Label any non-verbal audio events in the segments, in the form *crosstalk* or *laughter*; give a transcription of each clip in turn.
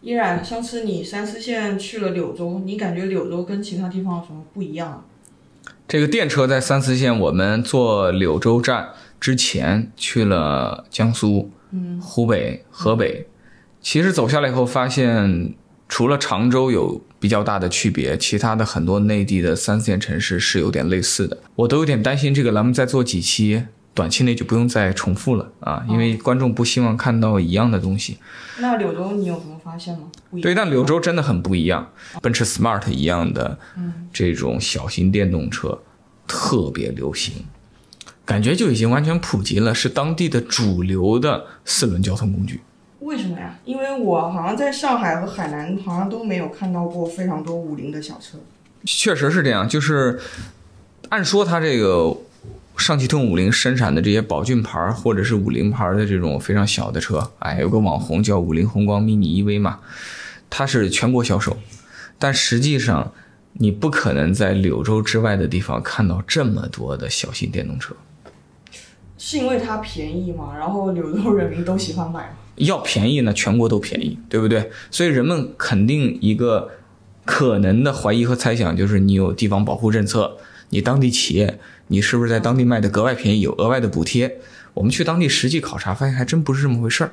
依然，上次你三四线去了柳州，你感觉柳州跟其他地方有什么不一样啊？这个电车在三四线，我们坐柳州站之前去了江苏、嗯湖北、河北。其实走下来以后，发现除了常州有比较大的区别，其他的很多内地的三四线城市是有点类似的。我都有点担心这个栏目再做几期，短期内就不用再重复了啊，因为观众不希望看到一样的东西。那柳州你有什么发现吗？对，但柳州真的很不一样，奔驰 Smart 一样的这种小型电动车特别流行，感觉就已经完全普及了，是当地的主流的四轮交通工具。为什么呀？因为我好像在上海和海南好像都没有看到过非常多五菱的小车。确实是这样，就是按说它这个上汽通用五菱生产的这些宝骏牌儿或者是五菱牌儿的这种非常小的车，哎，有个网红叫五菱宏光 mini EV 嘛，它是全国销售，但实际上你不可能在柳州之外的地方看到这么多的小型电动车。是因为它便宜嘛，然后柳州人民都喜欢买嘛。要便宜呢，全国都便宜，对不对？所以人们肯定一个可能的怀疑和猜想就是你有地方保护政策，你当地企业，你是不是在当地卖的格外便宜，有额外的补贴？我们去当地实际考察，发现还真不是这么回事儿。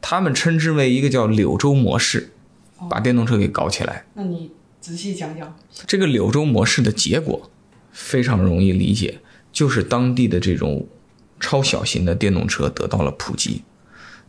他们称之为一个叫柳州模式，把电动车给搞起来。那你仔细讲讲。这个柳州模式的结果非常容易理解，就是当地的这种超小型的电动车得到了普及，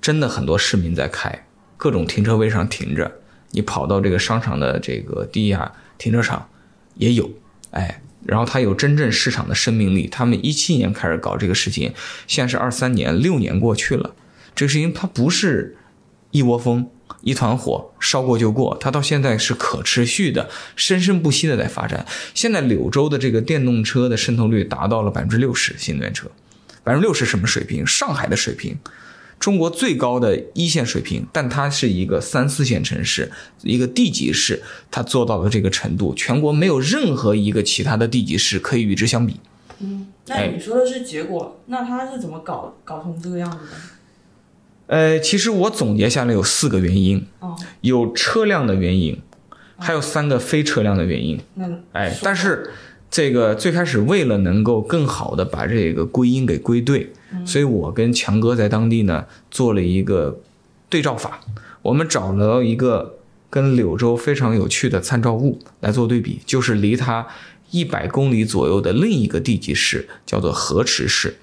真的很多市民在开，各种停车位上停着，你跑到这个商场的这个地下停车场也有，哎，然后它有真正市场的生命力。他们一七年开始搞这个事情，现在是二三年，六年过去了，这个事情它不是一窝蜂。一团火烧过就过，它到现在是可持续的、生生不息的在发展。现在柳州的这个电动车的渗透率达到了百分之六十，新能源车，百分之六十什么水平？上海的水平，中国最高的一线水平。但它是一个三四线城市，一个地级市，它做到了这个程度，全国没有任何一个其他的地级市可以与之相比。嗯那你说的是结果，那它是怎么搞搞成这个样子的？呃，其实我总结下来有四个原因，哦，有车辆的原因，还有三个非车辆的原因。那哎，但是这个最开始为了能够更好的把这个归因给归对，所以我跟强哥在当地呢做了一个对照法，我们找了一个跟柳州非常有趣的参照物来做对比，就是离它一百公里左右的另一个地级市，叫做河池市。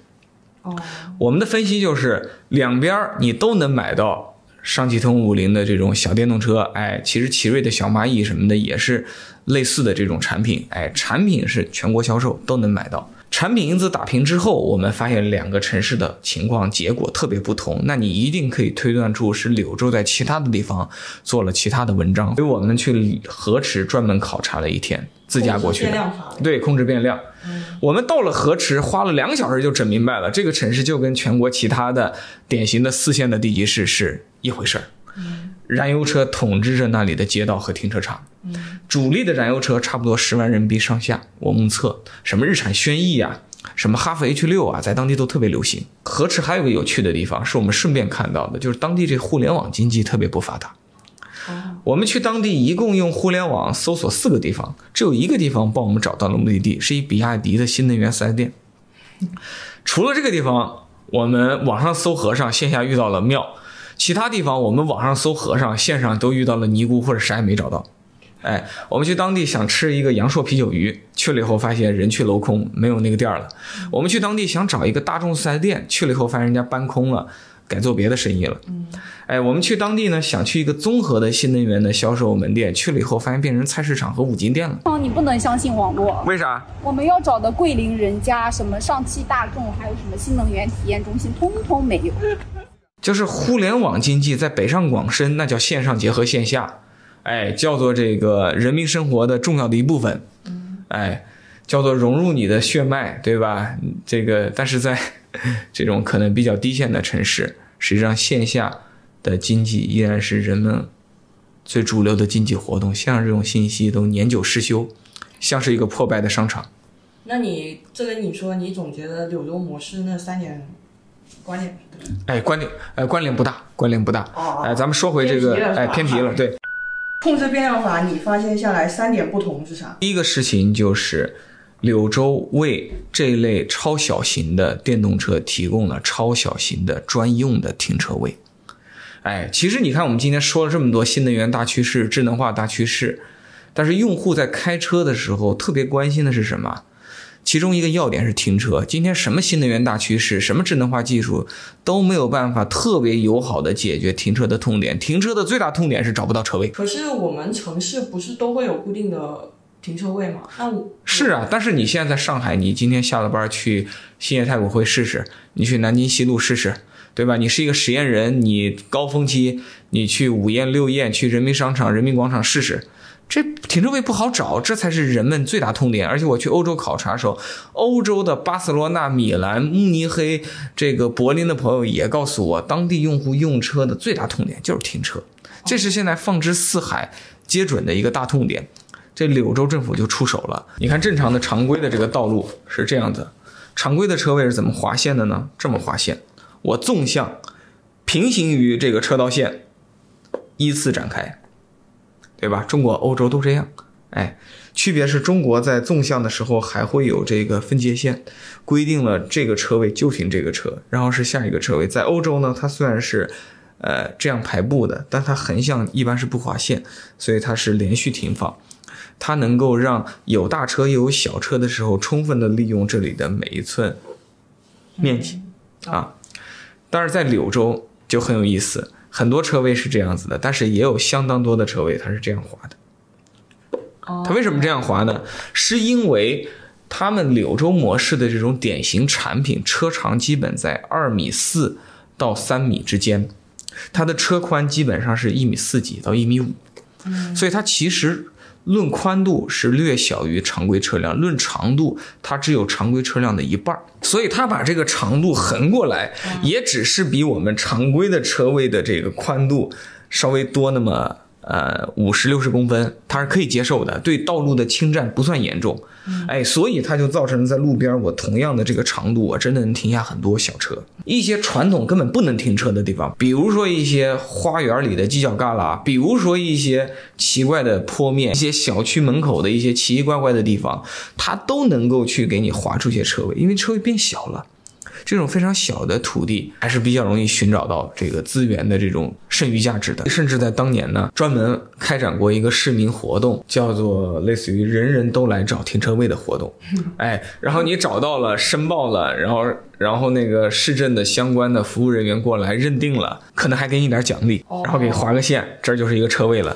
哦，我们的分析就是两边你都能买到上汽通五菱的这种小电动车，哎，其实奇瑞的小蚂蚁什么的也是类似的这种产品，哎，产品是全国销售都能买到。产品因子打平之后，我们发现两个城市的情况结果特别不同，那你一定可以推断出是柳州在其他的地方做了其他的文章。所以我们去河池专门考察了一天，自驾过去的。对，控制变量。我们到了河池，花了两个小时就整明白了，这个城市就跟全国其他的典型的四线的地级市是一回事儿。燃油车统治着那里的街道和停车场，主力的燃油车差不多十万人民币上下。我目测，什么日产轩逸啊，什么哈弗 H 六啊，在当地都特别流行。河池还有个有趣的地方，是我们顺便看到的，就是当地这互联网经济特别不发达。我们去当地一共用互联网搜索四个地方，只有一个地方帮我们找到了目的地，是一比亚迪的新能源 4S 店。除了这个地方，我们网上搜和尚，线下遇到了庙；其他地方我们网上搜和尚，线上都遇到了尼姑或者啥也没找到。哎，我们去当地想吃一个阳朔啤酒鱼，去了以后发现人去楼空，没有那个店儿了。我们去当地想找一个大众四 S 店，去了以后发现人家搬空了，改做别的生意了。哎，我们去当地呢，想去一个综合的新能源的销售门店，去了以后发现变成菜市场和五金店了。哦你不能相信网络。为啥？我们要找的桂林人家、什么上汽大众，还有什么新能源体验中心，通通没有。就是互联网经济在北上广深，那叫线上结合线下，哎，叫做这个人民生活的重要的一部分，哎，叫做融入你的血脉，对吧？这个，但是在 *laughs* 这种可能比较低线的城市，实际上线下的经济依然是人们最主流的经济活动，线上这种信息都年久失修，像是一个破败的商场。那你这个你说你总结的柳州模式那三点观念哎，关联哎关联不大，关联不大。哦哎，咱们说回这个哎偏题了，对。控制变量法，你发现下来三点不同是啥？第一个事情就是，柳州为这类超小型的电动车提供了超小型的专用的停车位。哎，其实你看，我们今天说了这么多新能源大趋势、智能化大趋势，但是用户在开车的时候特别关心的是什么？其中一个要点是停车。今天什么新能源大趋势、什么智能化技术都没有办法特别友好的解决停车的痛点。停车的最大痛点是找不到车位。可是我们城市不是都会有固定的停车位吗？那我是啊，但是你现在在上海，你今天下了班去兴业太古汇试试，你去南京西路试试，对吧？你是一个实验人，你高峰期你去五宴六宴，去人民商场、人民广场试试，这停车位不好找，这才是人们最大痛点。而且我去欧洲考察的时候，欧洲的巴塞罗那、米兰、慕尼黑、这个柏林的朋友也告诉我，当地用户用车的最大痛点就是停车，这是现在放之四海皆准的一个大痛点。这柳州政府就出手了。你看，正常的常规的这个道路是这样子，常规的车位是怎么划线的呢？这么划线，我纵向平行于这个车道线依次展开，对吧？中国、欧洲都这样。哎，区别是中国在纵向的时候还会有这个分界线，规定了这个车位就停这个车，然后是下一个车位。在欧洲呢，它虽然是呃这样排布的，但它横向一般是不划线，所以它是连续停放。它能够让有大车又有小车的时候，充分的利用这里的每一寸面积啊。但是在柳州就很有意思，很多车位是这样子的，但是也有相当多的车位它是这样滑的。它为什么这样滑呢？是因为他们柳州模式的这种典型产品，车长基本在二米四到三米之间，它的车宽基本上是一米四几到一米五，所以它其实论宽度是略小于常规车辆，论长度它只有常规车辆的一半，所以它把这个长度横过来，也只是比我们常规的车位的这个宽度稍微多那么。呃，五十六十公分，它是可以接受的，对道路的侵占不算严重，哎，所以它就造成了在路边我同样的这个长度，我真的能停下很多小车。一些传统根本不能停车的地方，比如说一些花园里的犄角旮旯，比如说一些奇怪的坡面，一些小区门口的一些奇奇怪怪的地方，它都能够去给你划出些车位，因为车位变小了。这种非常小的土地还是比较容易寻找到这个资源的这种剩余价值的，甚至在当年呢，专门开展过一个市民活动，叫做类似于“人人都来找停车位”的活动。哎，然后你找到了，申报了，然后然后那个市政的相关的服务人员过来认定了，可能还给你点奖励，然后给划个线，这儿就是一个车位了。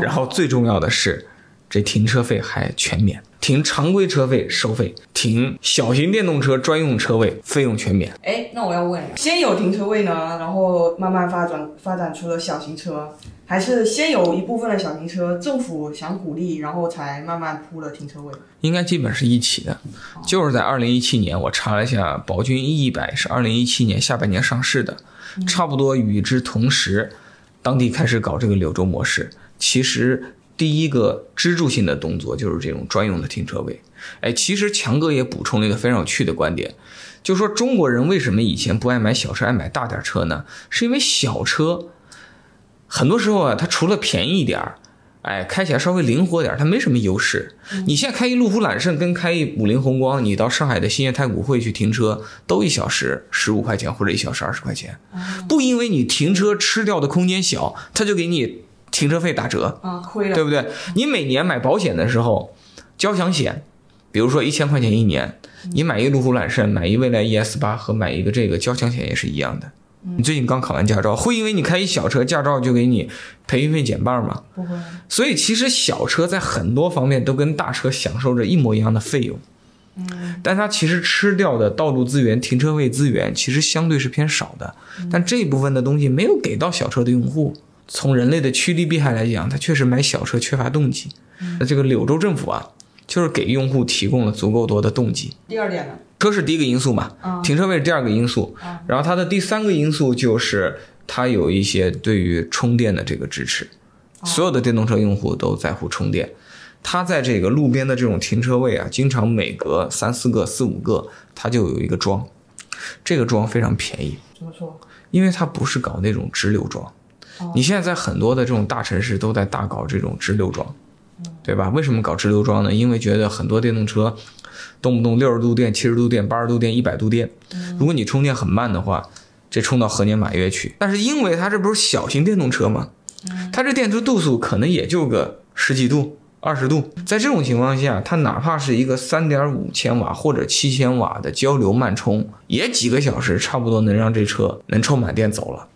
然后最重要的是，这停车费还全免。停常规车费收费，停小型电动车专用车位费用全免。哎，那我要问，先有停车位呢，然后慢慢发展发展出了小型车，还是先有一部分的小型车，政府想鼓励，然后才慢慢铺了停车位？应该基本是一起的，就是在二零一七年，我查了一下，宝骏 E 一百是二零一七年下半年上市的，差不多与之同时，当地开始搞这个柳州模式。其实第一个支柱性的动作就是这种专用的停车位。哎，其实强哥也补充了一个非常有趣的观点，就说中国人为什么以前不爱买小车，爱买大点车呢？是因为小车很多时候啊，它除了便宜一点儿。哎，开起来稍微灵活点，它没什么优势。你现在开一路虎揽胜跟开一五菱宏光，你到上海的新业太古汇去停车，都一小时十五块钱或者一小时二十块钱，不因为你停车吃掉的空间小，他就给你停车费打折，啊，亏了，对不对？你每年买保险的时候，交强险，比如说一千块钱一年，你买一个路虎揽胜，买一蔚来 ES 八和买一个这个交强险也是一样的。你最近刚考完驾照，会因为你开一小车，驾照就给你赔运费减半吗？不会。所以其实小车在很多方面都跟大车享受着一模一样的费用，嗯，但它其实吃掉的道路资源、停车位资源其实相对是偏少的，但这一部分的东西没有给到小车的用户。从人类的趋利避害来讲，它确实买小车缺乏动机。那这个柳州政府啊，就是给用户提供了足够多的动机。第二点呢？车是第一个因素嘛，嗯停车位是第二个因素，然后它的第三个因素就是它有一些对于充电的这个支持，所有的电动车用户都在乎充电，它在这个路边的这种停车位啊，经常每隔三四个、四五个，它就有一个桩，这个桩非常便宜，怎么说？因为它不是搞那种直流桩。哦你现在在很多的这种大城市都在大搞这种直流桩，对吧？为什么搞直流桩呢？因为觉得很多电动车动不动六十度电、七十度电、八十度电、一百度电，如果你充电很慢的话，这充到何年马月去？但是因为它这不是小型电动车吗？它这电池度数可能也就个十几度、二十度，在这种情况下，它哪怕是一个三点五千瓦或者七千瓦的交流慢充，也几个小时差不多能让这车能充满电走了。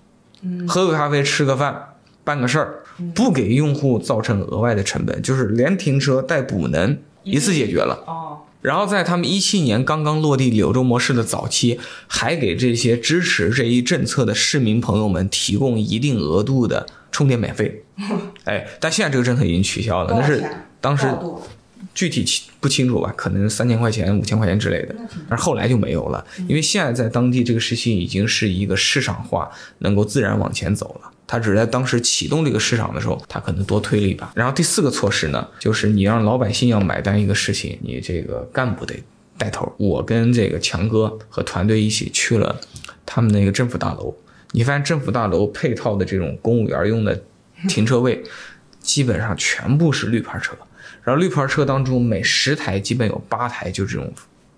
喝个咖啡，吃个饭，办个事儿，不给用户造成额外的成本，就是连停车带补能一次解决了。哦，然后在他们一七年刚刚落地柳州模式的早期，还给这些支持这一政策的市民朋友们提供一定额度的充电免费。*laughs* 哎，但现在这个政策已经取消了，那是？当时具体清不清楚吧，可能三千块钱、五千块钱之类的，但是后来就没有了，因为现在在当地这个事情已经是一个市场化，能够自然往前走了。他只是在当时启动这个市场的时候，他可能多推了一把。然后第四个措施呢，就是你让老百姓要买单一个事情，你这个干部得带头。我跟这个强哥和团队一起去了他们那个政府大楼，你发现政府大楼配套的这种公务员用的停车位，基本上全部是绿牌车。然后绿牌车当中，每十台基本有八台就这种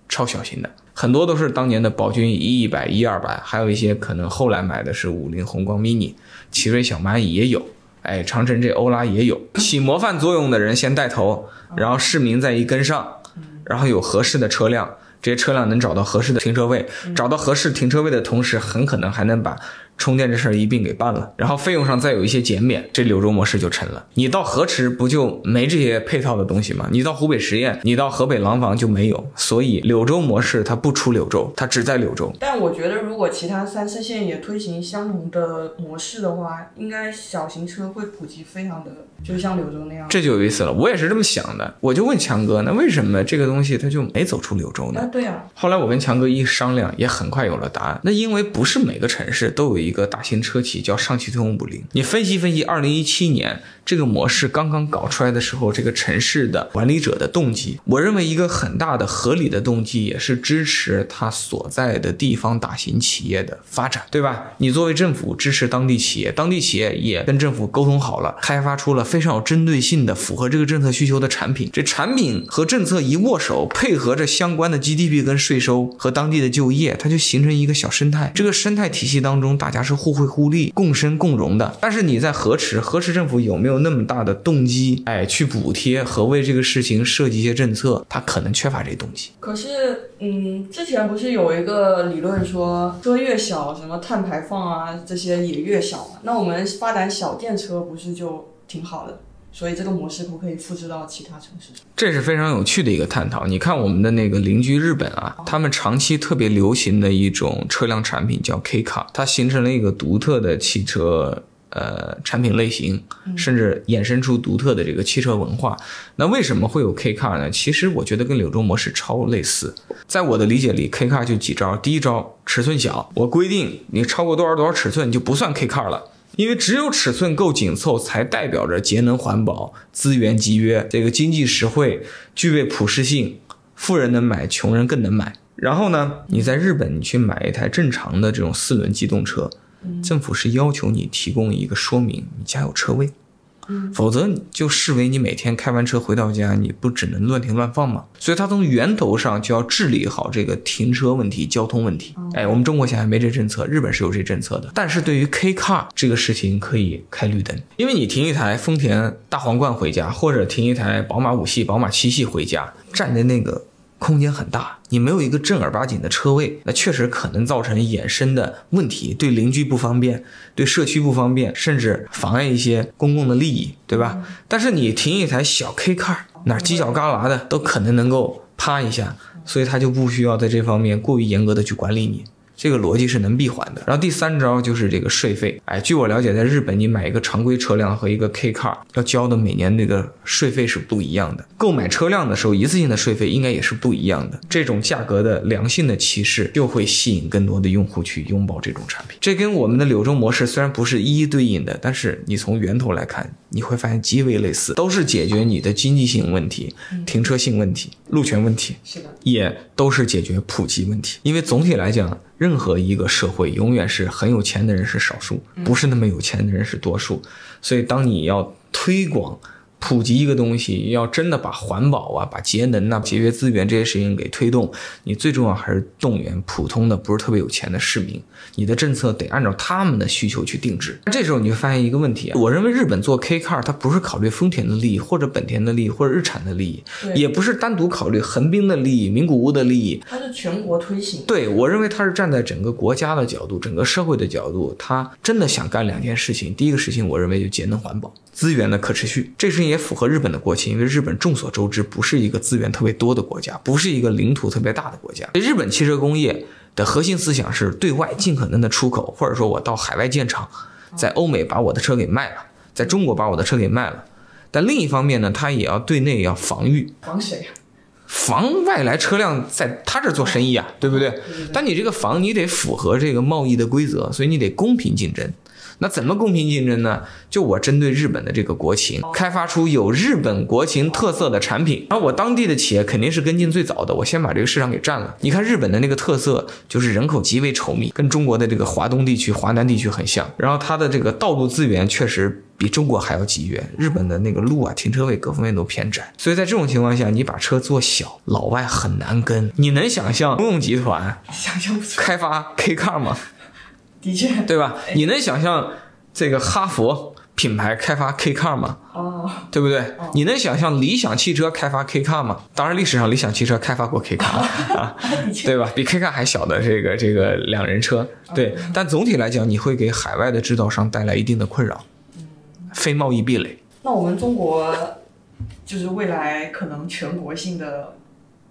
超小型的，很多都是当年的宝骏一一百一二百，还有一些可能后来买的是五菱宏光 mini、奇瑞小蚂蚁也有，哎，长城这欧拉也有。起模范作用的人先带头，然后市民再一跟上，然后有合适的车辆，这些车辆能找到合适的停车位，找到合适停车位的同时，很可能还能把充电这事儿一并给办了，然后费用上再有一些减免，这柳州模式就成了。你到河池不就没这些配套的东西吗？你到湖北十堰，你到河北廊坊就没有，所以柳州模式它不出柳州，它只在柳州。但我觉得，如果其他三四线也推行相同的模式的话，应该小型车会普及非常的，就像柳州那样。这就有意思了，我也是这么想的。我就问强哥，那为什么这个东西它就没走出柳州呢？啊，对啊，后来我跟强哥一商量，也很快有了答案。那因为不是每个城市都有一个大型车企叫上汽通用五菱。你分析分析，二零一七年这个模式刚刚搞出来的时候，这个城市的管理者的动机，我认为一个很大的合理的动机也是支持他所在的地方大型企业的发展，对吧？你作为政府支持当地企业，当地企业也跟政府沟通好了，开发出了非常有针对性的、符合这个政策需求的产品。这产品和政策一握手，配合着相关的 GDP 跟税收和当地的就业，它就形成一个小生态。这个生态体系当中，大家是互惠互利、共生共荣的。但是你在河池，河池政府有没有那么大的动机，哎，去补贴和为这个事情设计一些政策？它可能缺乏这东西。可是，嗯，之前不是有一个理论说，车越小，什么碳排放啊这些也越小嘛？那我们发展小电车不是就挺好的？所以这个模式可不可以复制到其他城市？这是非常有趣的一个探讨。你看我们的那个邻居日本啊，他们长期特别流行的一种车辆产品叫 K car，它形成了一个独特的汽车呃产品类型，甚至衍生出独特的这个汽车文化。那为什么会有 K car 呢？其实我觉得跟柳州模式超类似。在我的理解里，K car 就几招。第一招，尺寸小，我规定你超过多少多少尺寸，你就不算 K car 了。因为只有尺寸够紧凑，才代表着节能环保、资源节约，这个经济实惠，具备普适性，富人能买，穷人更能买。然后呢，你在日本，你去买一台正常的这种四轮机动车，政府是要求你提供一个说明，你家有车位，否则你就视为你每天开完车回到家，你不只能乱停乱放吗？所以它从源头上就要治理好这个停车问题、交通问题。哎，我们中国现在没这政策，日本是有这政策的。但是对于 K car 这个事情可以开绿灯，因为你停一台丰田大皇冠回家，或者停一台宝马五系、宝马七系回家，站在那个。空间很大，你没有一个正儿八经的车位，那确实可能造成衍生的问题，对邻居不方便，对社区不方便，甚至妨碍一些公共的利益，对吧？但是你停一台小 K car，哪儿犄角旮旯的都可能能够趴一下，所以他就不需要在这方面过于严格的去管理你。这个逻辑是能闭环的。然后第三招就是这个税费，哎，据我了解，在日本你买一个常规车辆和一个 K car 要交的每年那个税费是不一样的。购买车辆的时候，一次性的税费应该也是不一样的。这种价格的良性的歧视，就会吸引更多的用户去拥抱这种产品。这跟我们的柳州模式虽然不是一一对应的，但是你从源头来看，你会发现极为类似，都是解决你的经济性问题、停车性问题、路权问题。是的，也都是解决普及问题。因为总体来讲，任何一个社会永远是很有钱的人是少数，不是那么有钱的人是多数。所以，当你要推广、普及一个东西，要真的把环保啊、把节能呐、节约资源这些事情给推动，你最重要还是动员普通的、不是特别有钱的市民。你的政策得按照他们的需求去定制。这时候你会发现一个问题啊，我认为日本做 K car，它不是考虑丰田的利益，或者本田的利益，或者日产的利益，也不是单独考虑横滨的利益、名古屋的利益，它是全国推行。对我认为它是站在整个国家的角度、整个社会的角度，它真的想干两件事情。第一个事情，我认为就节能环保、资源的可持续，这事情也符合日本的国情，因为日本众所周知不是一个资源特别多的国家，不是一个领土特别大的国家。日本汽车工业的核心思想是对外尽可能的出口，或者说我到海外建厂，在欧美把我的车给卖了，在中国把我的车给卖了。但另一方面呢，它也要对内要防御，防谁呀？防外来车辆在他这儿做生意啊，对不对？但你这个防你得符合这个贸易的规则，所以你得公平竞争。那怎么公平竞争呢？就我针对日本的这个国情，开发出有日本国情特色的产品，然后我当地的企业肯定是跟进最早的，我先把这个市场给占了。你看日本的那个特色，就是人口极为稠密，跟中国的这个华东地区、华南地区很像。然后它的这个道路资源确实比中国还要集约，日本的那个路啊、停车位各方面都偏窄，所以在这种情况下，你把车做小，老外很难跟。你能想象通用集团想象不出，开发 K car 吗？的确。对吧？你能想象这个哈佛品牌开发 K car 吗？哦，对不对？你能想象理想汽车开发 K car 吗？当然，历史上理想汽车开发过 K car 啊。*laughs* 对吧？比 K car 还小的这个这个两人车，对。但总体来讲，你会给海外的制造商带来一定的困扰，非贸易壁垒。那我们中国就是未来可能全国性的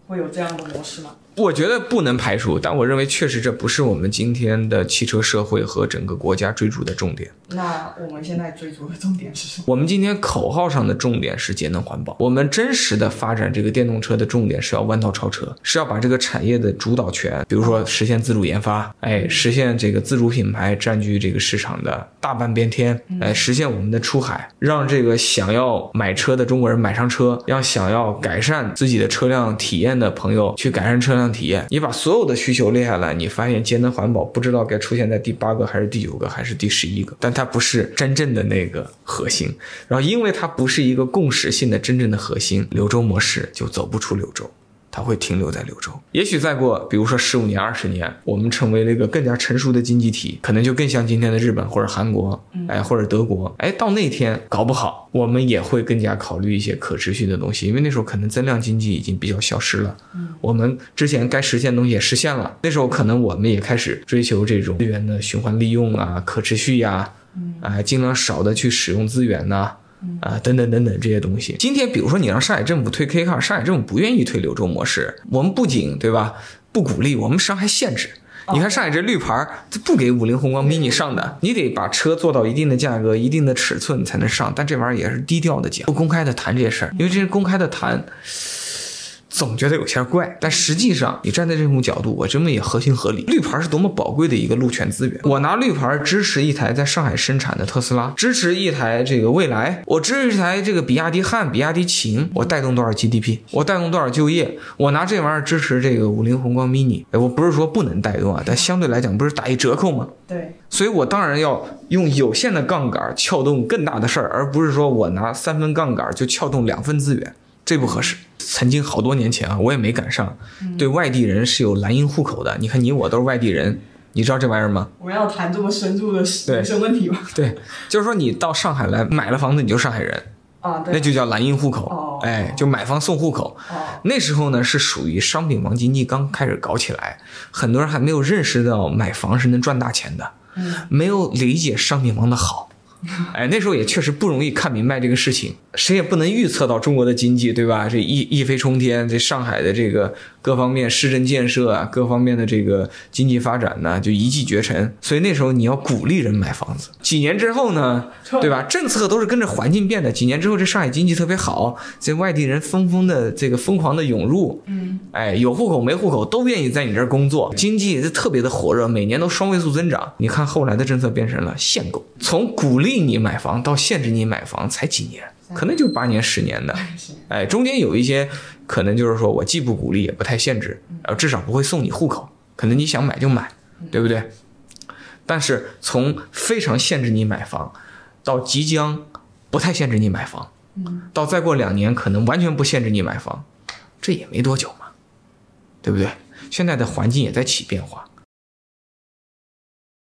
会有这样的模式吗？我觉得不能排除，但我认为确实这不是我们今天的汽车社会和整个国家追逐的重点。那我们现在追逐的重点是什么？我们今天口号上的重点是节能环保，我们真实的发展这个电动车的重点是要弯道超车，是要把这个产业的主导权，比如说实现自主研发，哎，实现这个自主品牌占据这个市场的大半边天，哎，实现我们的出海，让这个想要买车的中国人买上车，让想要改善自己的车辆体验的朋友去改善车辆体验。你把所有的需求列下来，你发现节能环保不知道该出现在第八个还是第九个还是第十一个，但它不是真正的那个核心。然后，因为它不是一个共识性的真正的核心，柳州模式就走不出柳州。它会停留在柳州，也许再过，比如说十五年、二十年，我们成为了一个更加成熟的经济体，可能就更像今天的日本或者韩国，哎，或者德国，哎，到那天搞不好，我们也会更加考虑一些可持续的东西，因为那时候可能增量经济已经比较消失了，我们之前该实现的东西也实现了，那时候可能我们也开始追求这种资源的循环利用啊、可持续呀、啊，尽量少的去使用资源呐、啊，啊等等等等这些东西。今天，比如说你让上海政府推 K 卡上海政府不愿意推柳州模式，我们不仅对吧不鼓励，我们实际上还限制。你看上海这绿牌儿，它不给五菱宏光 mini 上的，你得把车做到一定的价格、一定的尺寸才能上。但这玩意儿也是低调的讲，不公开的谈这些事儿，因为这些公开的谈。总觉得有些怪，但实际上你站在这种角度，我这么也合情合理。绿牌是多么宝贵的一个路权资源，我拿绿牌支持一台在上海生产的特斯拉，支持一台这个蔚来，我支持一台这个比亚迪汉、比亚迪秦，我带动多少 GDP，我带动多少就业，我拿这玩意儿支持这个五菱宏光 mini，我不是说不能带动啊，但相对来讲不是打一折扣吗？对，所以我当然要用有限的杠杆撬动更大的事儿，而不是说我拿三分杠杆就撬动两分资源，这不合适。曾经好多年前啊，我也没赶上，对外地人是有蓝印户口的。你看你我都是外地人，你知道这玩意儿吗？我们要谈这么深入的对人生问题吗？对，就是说你到上海来买了房子，你就上海人，啊，对，那就叫蓝印户口。哦哎，就买房送户口。哦，那时候呢是属于商品房经济刚开始搞起来，很多人还没有认识到买房是能赚大钱的，嗯没有理解商品房的好。*laughs* 哎，那时候也确实不容易看明白这个事情，谁也不能预测到中国的经济，对吧？这一一飞冲天，这上海的这个各方面市政建设啊，各方面的这个经济发展呢，就一骑绝尘。所以那时候你要鼓励人买房子。几年之后呢，对吧？政策都是跟着环境变的。几年之后，这上海经济特别好，这外地人纷纷的这个疯狂的涌入，嗯，哎，有户口没户口都愿意在你这儿工作，经济也是特别的火热，每年都双位数增长。你看后来的政策变成了限购，从鼓励你买房到限制你买房才几年，可能就八年十年的，是哎，中间有一些可能就是说我既不鼓励也不太限制，呃，至少不会送你户口，可能你想买就买，对不对？但是从非常限制你买房，到即将不太限制你买房，到再过两年可能完全不限制你买房，这也没多久嘛，对不对？现在的环境也在起变化，